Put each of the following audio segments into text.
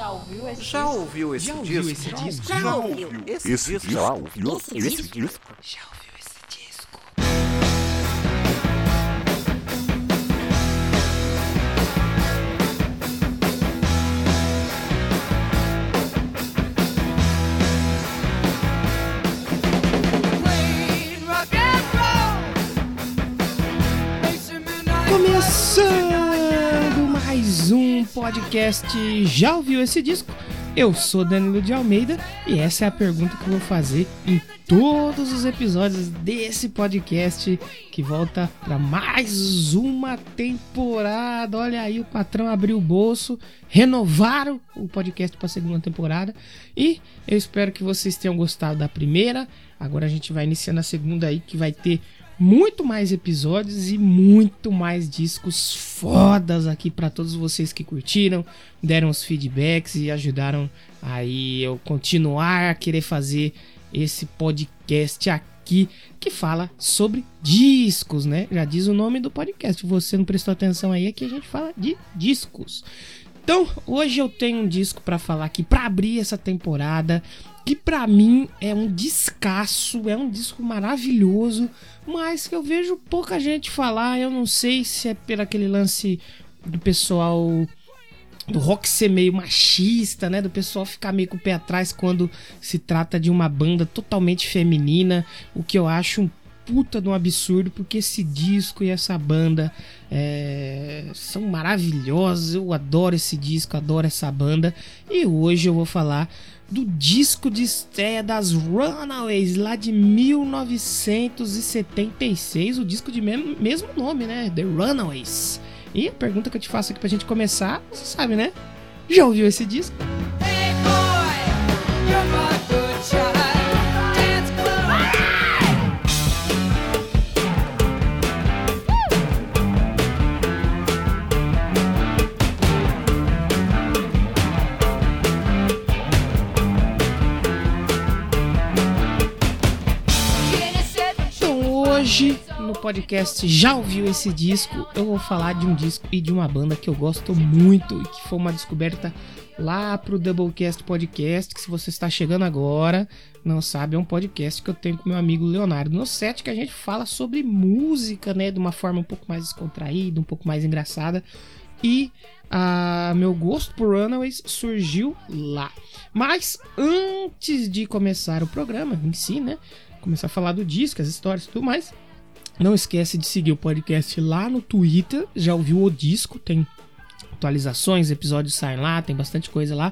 Já ouviu esse Já disco? ouviu esse Já disco? ouviu esse disco? Já ouviu esse Esse disco? já ouviu Esse esse disco? disco? Já ouviu esse disco? Começando um podcast Já ouviu esse disco? Eu sou Danilo de Almeida e essa é a pergunta que eu vou fazer em todos os episódios desse podcast que volta para mais uma temporada. Olha aí, o patrão abriu o bolso, renovaram o podcast para a segunda temporada e eu espero que vocês tenham gostado da primeira. Agora a gente vai iniciando a segunda aí que vai ter muito mais episódios e muito mais discos fodas aqui para todos vocês que curtiram, deram os feedbacks e ajudaram aí eu continuar a querer fazer esse podcast aqui que fala sobre discos, né? Já diz o nome do podcast. Você não prestou atenção aí, aqui a gente fala de discos. Então, hoje eu tenho um disco pra falar aqui pra abrir essa temporada, que pra mim é um descasso, é um disco maravilhoso, mas que eu vejo pouca gente falar. Eu não sei se é pelo aquele lance do pessoal do rock ser meio machista, né? Do pessoal ficar meio com o pé atrás quando se trata de uma banda totalmente feminina, o que eu acho um puta de um absurdo, porque esse disco e essa banda é, são maravilhosos. Eu adoro esse disco, adoro essa banda. E hoje eu vou falar do disco de estreia das Runaways, lá de 1976, o disco de mesmo, mesmo nome, né? The Runaways. E a pergunta que eu te faço aqui pra gente começar, você sabe, né? Já ouviu esse disco? Podcast Já ouviu esse disco? Eu vou falar de um disco e de uma banda que eu gosto muito e que foi uma descoberta lá pro Doublecast Podcast, que se você está chegando agora, não sabe, é um podcast que eu tenho com meu amigo Leonardo no set que a gente fala sobre música, né, de uma forma um pouco mais descontraída, um pouco mais engraçada. E a meu gosto por Runaways surgiu lá. Mas antes de começar o programa em si, né? Começar a falar do disco, as histórias e tudo mais. Não esquece de seguir o podcast lá no Twitter. Já ouviu o disco? Tem atualizações, episódios saem lá, tem bastante coisa lá.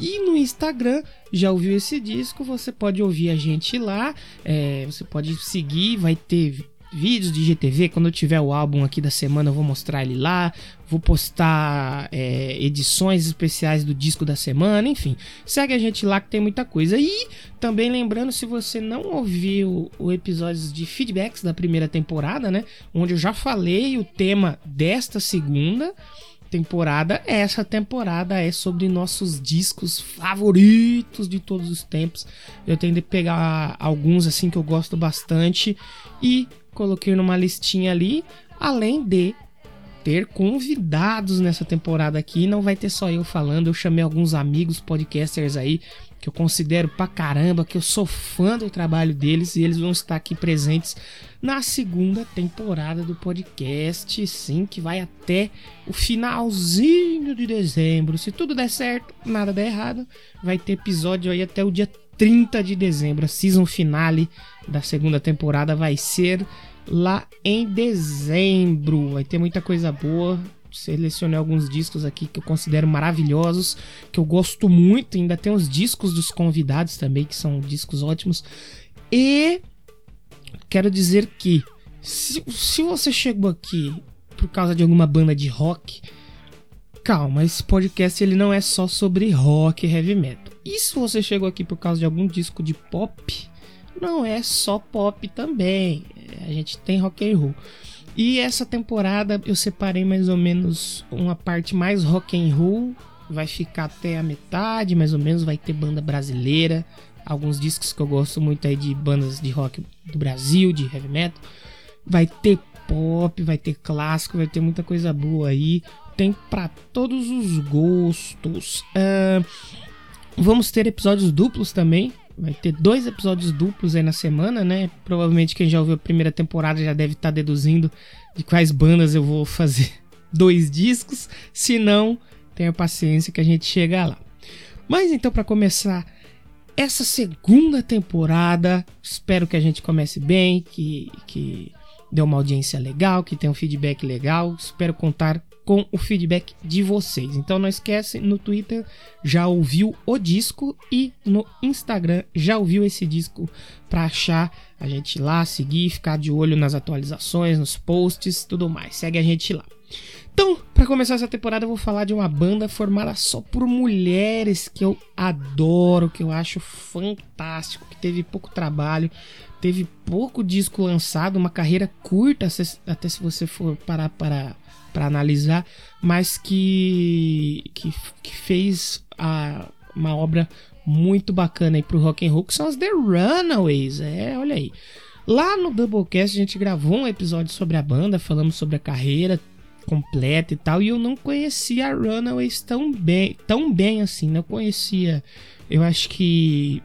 E no Instagram, já ouviu esse disco? Você pode ouvir a gente lá. é, você pode seguir, vai ter vídeos de GTV. Quando eu tiver o álbum aqui da semana, eu vou mostrar ele lá. Vou postar é, edições especiais do disco da semana. Enfim, segue a gente lá que tem muita coisa. E também lembrando, se você não ouviu o episódio de feedbacks da primeira temporada, né? Onde eu já falei o tema desta segunda temporada. Essa temporada é sobre nossos discos favoritos de todos os tempos. Eu tenho de pegar alguns assim que eu gosto bastante e coloquei numa listinha ali, além de ter convidados nessa temporada aqui. Não vai ter só eu falando, eu chamei alguns amigos podcasters aí que eu considero pra caramba, que eu sou fã do trabalho deles e eles vão estar aqui presentes na segunda temporada do podcast, sim, que vai até o finalzinho de dezembro. Se tudo der certo, nada der errado, vai ter episódio aí até o dia 30 de dezembro. A season finale da segunda temporada vai ser lá em dezembro. Vai ter muita coisa boa. Selecionei alguns discos aqui que eu considero maravilhosos, que eu gosto muito. Ainda tem os discos dos convidados também, que são discos ótimos. E quero dizer que se, se você chegou aqui por causa de alguma banda de rock, calma, esse podcast ele não é só sobre rock e heavy metal. E se você chegou aqui por causa de algum disco de pop, não é só pop também. A gente tem rock and roll. E essa temporada eu separei mais ou menos uma parte mais rock and roll, vai ficar até a metade, mais ou menos, vai ter banda brasileira, alguns discos que eu gosto muito aí de bandas de rock do Brasil, de heavy metal. Vai ter pop, vai ter clássico, vai ter muita coisa boa aí. tem para todos os gostos. Uh, vamos ter episódios duplos também. Vai ter dois episódios duplos aí na semana, né? Provavelmente quem já ouviu a primeira temporada já deve estar tá deduzindo de quais bandas eu vou fazer dois discos. Se não, tenha paciência que a gente chega lá. Mas então, para começar essa segunda temporada, espero que a gente comece bem, que, que dê uma audiência legal, que tenha um feedback legal. Espero contar com o feedback de vocês. Então não esquece, no Twitter já ouviu o disco e no Instagram já ouviu esse disco para achar a gente lá, seguir, ficar de olho nas atualizações, nos posts, tudo mais. Segue a gente lá. Então, para começar essa temporada, eu vou falar de uma banda formada só por mulheres que eu adoro, que eu acho fantástico, que teve pouco trabalho, teve pouco disco lançado, uma carreira curta, até se você for parar para para analisar, mas que, que, que fez a, uma obra muito bacana aí pro rock and roll, que são as The Runaways. É, olha aí. Lá no Doublecast a gente gravou um episódio sobre a banda, falamos sobre a carreira completa e tal, e eu não conhecia a Runaways tão bem, tão bem assim, não conhecia. Eu acho que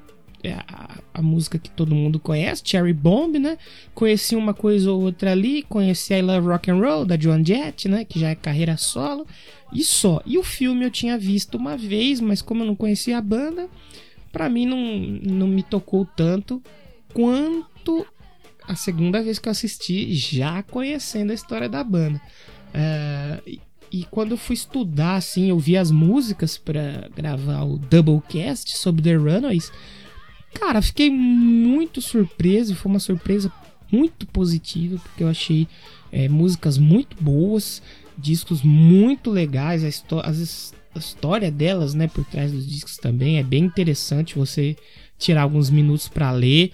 a, a, música que todo mundo conhece, Cherry Bomb, né? Conheci uma coisa ou outra ali, conheci I Love Rock and Roll da Joan Jett, né? Que já é carreira solo e só. E o filme eu tinha visto uma vez, mas como eu não conhecia a banda, para mim não, não me tocou tanto quanto a segunda vez que eu assisti, já conhecendo a história da banda. Uh, e, quando eu fui estudar, assim, eu vi as músicas para gravar o Doublecast sobre The Runaways Cara, fiquei muito surpreso. Foi uma surpresa muito positiva, porque eu achei é, músicas muito boas, discos muito legais. A, a história delas, né, por trás dos discos também é bem interessante. Você tirar alguns minutos para ler.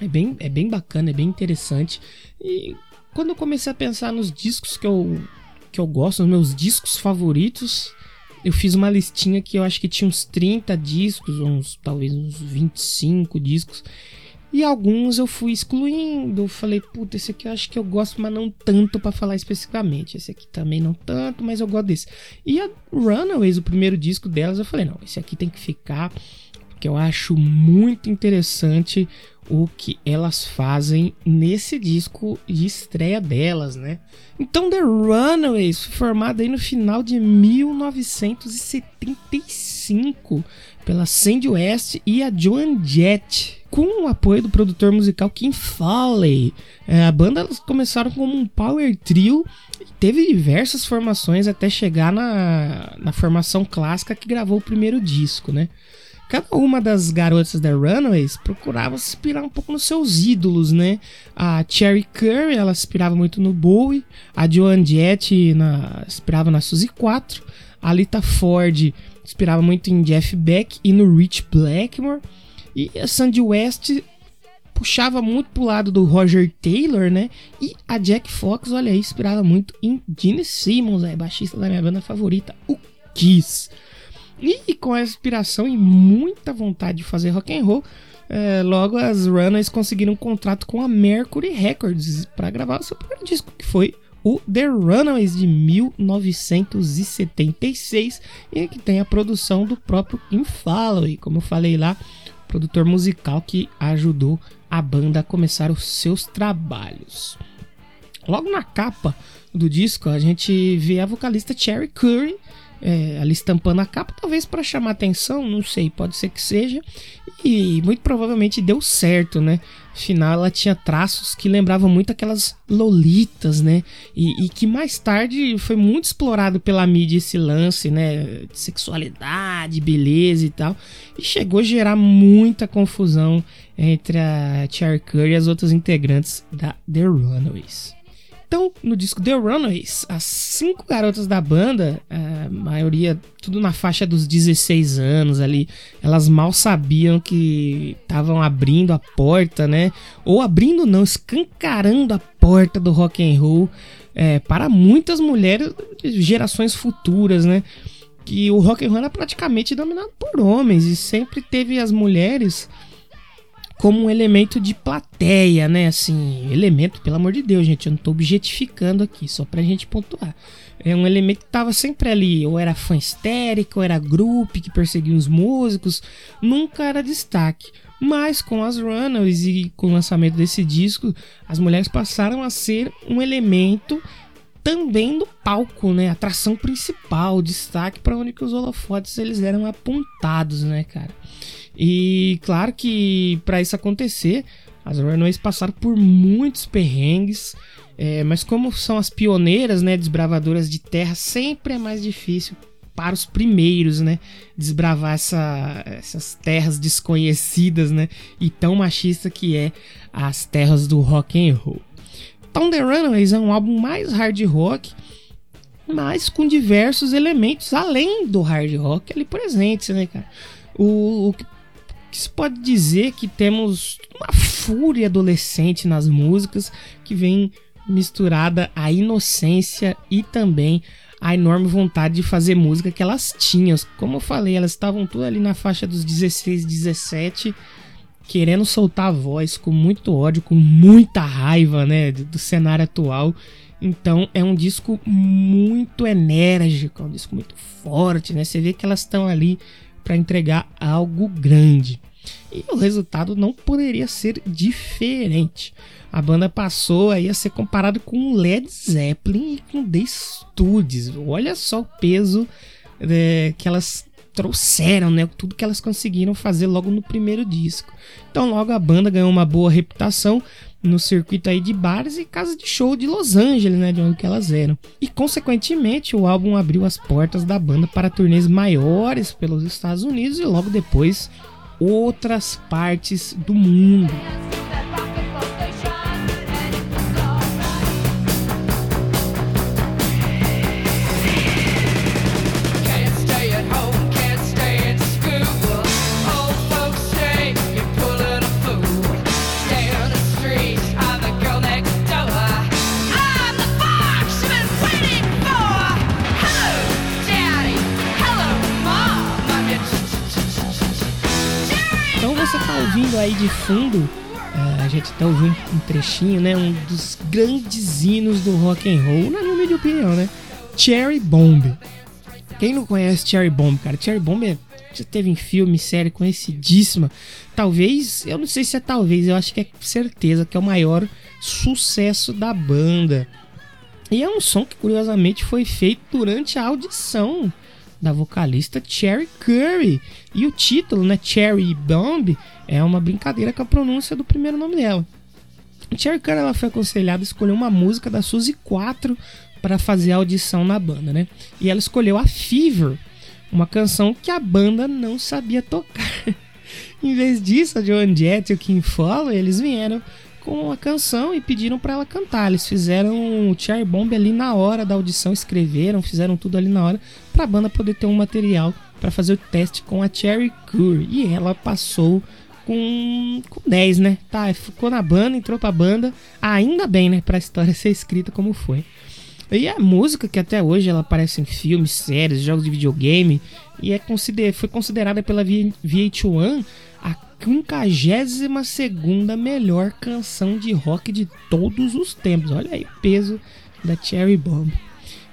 É bem, é bem bacana, é bem interessante. E quando eu comecei a pensar nos discos que eu, que eu gosto, nos meus discos favoritos, eu fiz uma listinha que eu acho que tinha uns 30 discos, uns talvez uns 25 discos. E alguns eu fui excluindo. Falei, puta, esse aqui eu acho que eu gosto, mas não tanto para falar especificamente. Esse aqui também não tanto, mas eu gosto desse. E a Runaways, o primeiro disco delas, eu falei, não, esse aqui tem que ficar. Porque eu acho muito interessante o que elas fazem nesse disco de estreia delas, né? Então The Runaways formada aí no final de 1975 pela Sandy West e a Joan Jett, com o apoio do produtor musical Kim Fowley. É, a banda começaram como um power trio e teve diversas formações até chegar na, na formação clássica que gravou o primeiro disco, né? Cada uma das garotas da Runaways procurava se inspirar um pouco nos seus ídolos, né? A Cherry Curry, ela se inspirava muito no Bowie, a Joan Jett na, inspirava na Suzy 4, a Lita Ford inspirava muito em Jeff Beck e no Rich Blackmore, e a Sandy West puxava muito pro lado do Roger Taylor, né? E a Jack Fox, olha aí, inspirava muito em Gene Simmons, é baixista da minha banda favorita, o Kiss. E com a inspiração e muita vontade de fazer rock and roll, é, logo as Runners conseguiram um contrato com a Mercury Records para gravar o seu primeiro disco, que foi o The Runaways de 1976 e que tem a produção do próprio Kim Falloway, como eu falei lá, produtor musical que ajudou a banda a começar os seus trabalhos. Logo na capa do disco, a gente vê a vocalista Cherry Curry é, ali estampando a capa, talvez para chamar atenção, não sei, pode ser que seja. E muito provavelmente deu certo, né? Afinal, ela tinha traços que lembravam muito aquelas lolitas, né? E, e, que mais tarde foi muito explorado pela mídia esse lance, né? De sexualidade, beleza e tal. E chegou a gerar muita confusão entre a Cher Curry e as outras integrantes da The Runaways. Então, no disco The Runaways, as cinco garotas da banda, a maioria tudo na faixa dos 16 anos ali, elas mal sabiam que estavam abrindo a porta, né? Ou abrindo não, escancarando a porta do rock and roll é, para muitas mulheres gerações futuras, né? Que o rock and roll era praticamente dominado por homens e sempre teve as mulheres como um elemento de plateia, né? Assim, elemento, pelo amor de Deus, gente, eu não tô objetificando aqui, só pra gente pontuar. é um elemento que estava sempre ali, ou era fã histérica, ou era grupo que perseguia os músicos, nunca era destaque. Mas com as Runaways e com o lançamento desse disco, as mulheres passaram a ser um elemento também do palco, né? Atração principal, destaque para onde que os holofotes eles eram apontados, né, cara? E claro que para isso acontecer, as Runaways passaram por muitos perrengues, é, mas como são as pioneiras, né, desbravadoras de terra, sempre é mais difícil para os primeiros, né, desbravar essa, essas terras desconhecidas, né, e tão machista que é as terras do rock and roll. Então The Runaways é um álbum mais hard rock, mas com diversos elementos além do hard rock ali presentes, né, cara? O, o que se pode dizer que temos uma fúria adolescente nas músicas que vem misturada à inocência e também a enorme vontade de fazer música que elas tinham. Como eu falei, elas estavam tudo ali na faixa dos 16, 17, querendo soltar a voz com muito ódio, com muita raiva, né, do cenário atual. Então é um disco muito enérgico, é um disco muito forte, né? Você vê que elas estão ali para entregar algo grande. E o resultado não poderia ser diferente. A banda passou aí a ser comparado com Led Zeppelin e com The Stooges. Olha só o peso é, que elas trouxeram, né? Tudo que elas conseguiram fazer logo no primeiro disco. Então logo a banda ganhou uma boa reputação no circuito aí de bares e casas de show de Los Angeles, né, de onde que elas eram. E consequentemente, o álbum abriu as portas da banda para turnês maiores pelos Estados Unidos e logo depois outras partes do mundo. Aí de fundo, uh, a gente tá ouvindo um trechinho, né? Um dos grandes hinos do rock and roll, na minha opinião, né? Cherry Bomb. Quem não conhece Cherry Bomb, cara? Cherry Bomb é, já teve em filme, série conhecidíssima. Talvez, eu não sei se é talvez, eu acho que é certeza que é o maior sucesso da banda. E é um som que curiosamente foi feito durante a audição da vocalista Cherry Curry. E o título, né, Cherry Bomb, é uma brincadeira com a pronúncia do primeiro nome dela. Cherry Curry ela foi aconselhada a escolher uma música da Suzy 4 para fazer a audição na banda, né? E ela escolheu a Fever, uma canção que a banda não sabia tocar. em vez disso, a Joan Jett e o Kim Fowler, eles vieram com a canção e pediram para ela cantar. Eles fizeram o Cherry Bomb ali na hora da audição, escreveram, fizeram tudo ali na hora para a banda poder ter um material para fazer o teste com a Cherry Curry. E ela passou com, com 10, né? Tá, ficou na banda, entrou pra banda. ainda bem, né? Pra história ser escrita como foi. E a música que até hoje ela aparece em filmes, séries, jogos de videogame e é consider foi considerada pela VH1 a 52 segunda melhor canção de rock de todos os tempos. Olha aí o peso da Cherry Bomb.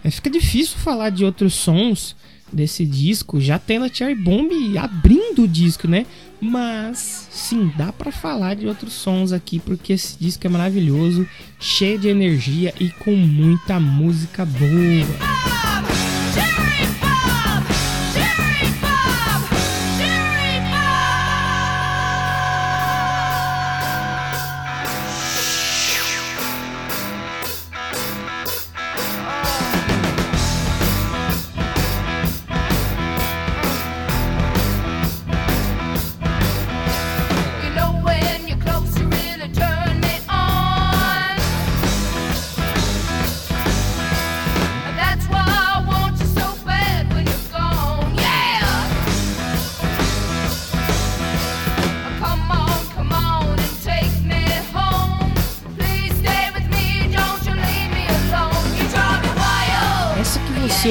É, fica difícil falar de outros sons desse disco, já tendo a Cherry Bomb abrindo o disco, né? Mas sim, dá para falar de outros sons aqui porque esse disco é maravilhoso, cheio de energia e com muita música boa.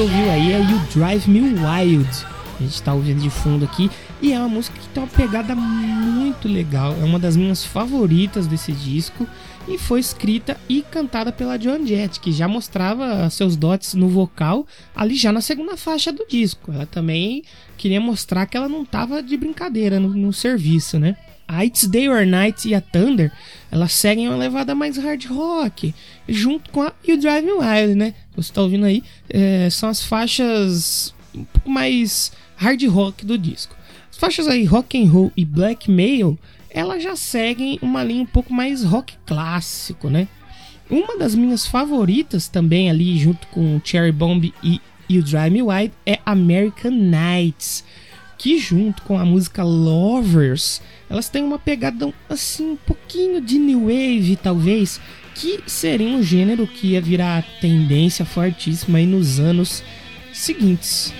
Ouviu aí é You Drive Me Wild, a gente tá ouvindo de fundo aqui. E é uma música que tem uma pegada muito legal. É uma das minhas favoritas desse disco. E foi escrita e cantada pela Joan Jett, que já mostrava seus dotes no vocal ali já na segunda faixa do disco. Ela também queria mostrar que ela não tava de brincadeira no, no serviço, né? A It's Day or Night e a Thunder, elas seguem uma levada mais hard rock, junto com a You Drive Me Wild, né? Você tá ouvindo aí, é, são as faixas um pouco mais hard rock do disco. As faixas aí Rock and Roll e Blackmail, elas já seguem uma linha um pouco mais rock clássico, né? Uma das minhas favoritas também ali junto com Cherry Bomb e You Drive Me Wild é American Nights, que junto com a música Lovers, elas têm uma pegada assim um pouquinho de new wave talvez, que seria um gênero que ia virar tendência fortíssima aí nos anos seguintes.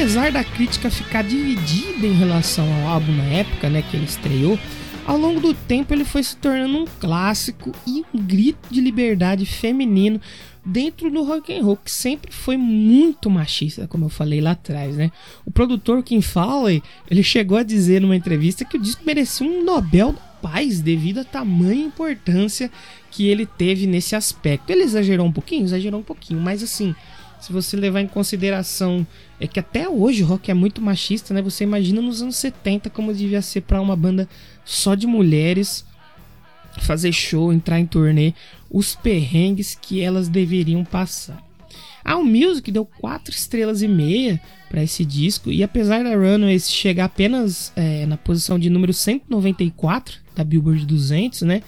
Apesar da crítica ficar dividida em relação ao álbum na época, né, que ele estreou, ao longo do tempo ele foi se tornando um clássico e um grito de liberdade feminino dentro do rock and roll, que sempre foi muito machista, como eu falei lá atrás, né? O produtor Kim Fowley, ele chegou a dizer numa entrevista que o disco merecia um Nobel da Paz devido à tamanha importância que ele teve nesse aspecto. Ele exagerou um pouquinho, exagerou um pouquinho, mas assim, se você levar em consideração é que até hoje o rock é muito machista, né? Você imagina nos anos 70 como devia ser para uma banda só de mulheres fazer show, entrar em turnê, os perrengues que elas deveriam passar. A Music deu 4 estrelas e meia para esse disco e apesar da Runaways chegar apenas é, na posição de número 194 da Billboard 200, né?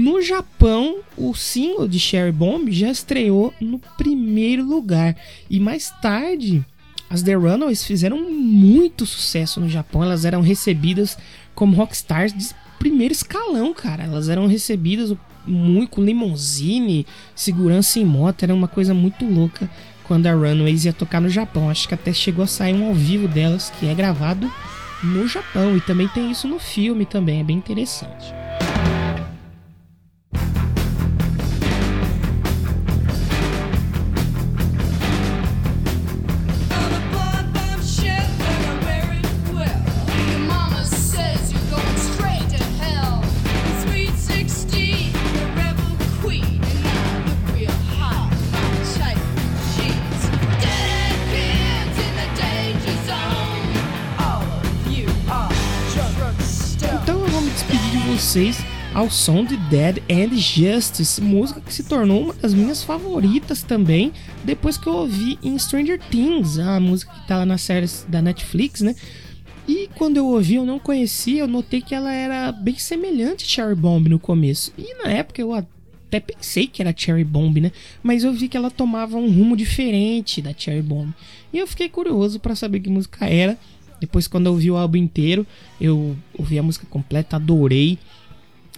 No Japão, o single de Cherry Bomb já estreou no primeiro lugar e mais tarde as The Runaways fizeram muito sucesso no Japão. Elas eram recebidas como rockstars de primeiro escalão, cara. Elas eram recebidas muito com limousine, segurança em moto, era uma coisa muito louca quando a Runaways ia tocar no Japão. Acho que até chegou a sair um ao vivo delas que é gravado no Japão e também tem isso no filme também, é bem interessante. Vocês ao som de Dead and Justice, música que se tornou uma das minhas favoritas também, depois que eu ouvi em Stranger Things, a música que tá lá nas séries da Netflix, né? E quando eu ouvi, eu não conhecia, eu notei que ela era bem semelhante a Cherry Bomb no começo. E na época eu até pensei que era Cherry Bomb, né? Mas eu vi que ela tomava um rumo diferente da Cherry Bomb. E eu fiquei curioso para saber que música era. Depois, quando eu ouvi o álbum inteiro, eu ouvi a música completa, adorei.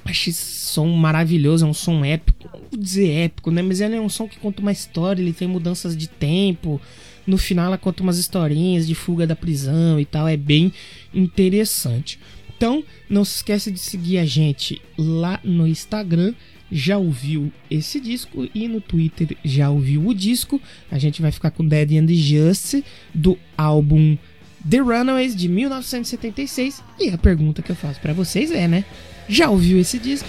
Achei esse som maravilhoso, é um som épico. Não vou dizer épico, né? Mas ele é um som que conta uma história, ele tem mudanças de tempo. No final ela conta umas historinhas de fuga da prisão e tal. É bem interessante. Então, não se esqueça de seguir a gente lá no Instagram. Já ouviu esse disco e no Twitter já ouviu o disco. A gente vai ficar com Dead and Just do álbum The Runaways de 1976. E a pergunta que eu faço para vocês é, né? Já ouviu esse disco?